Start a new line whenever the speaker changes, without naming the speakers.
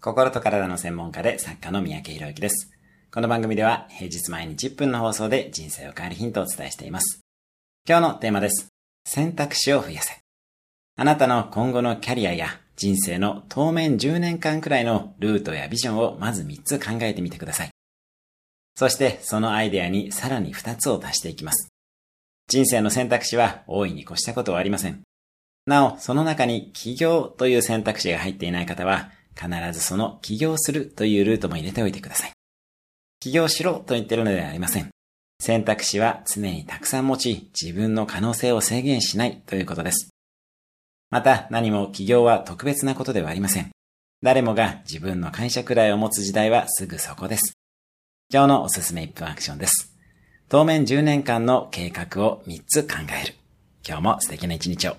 心と体の専門家で作家の三宅博之です。この番組では平日毎日10分の放送で人生を変えるヒントをお伝えしています。今日のテーマです。選択肢を増やせ。あなたの今後のキャリアや人生の当面10年間くらいのルートやビジョンをまず3つ考えてみてください。そしてそのアイデアにさらに2つを足していきます。人生の選択肢は大いに越したことはありません。なお、その中に起業という選択肢が入っていない方は、必ずその起業するというルートも入れておいてください。起業しろと言ってるのではありません。選択肢は常にたくさん持ち、自分の可能性を制限しないということです。また何も起業は特別なことではありません。誰もが自分の会社くらいを持つ時代はすぐそこです。今日のおすすめ1分アクションです。当面10年間の計画を3つ考える。今日も素敵な一日を。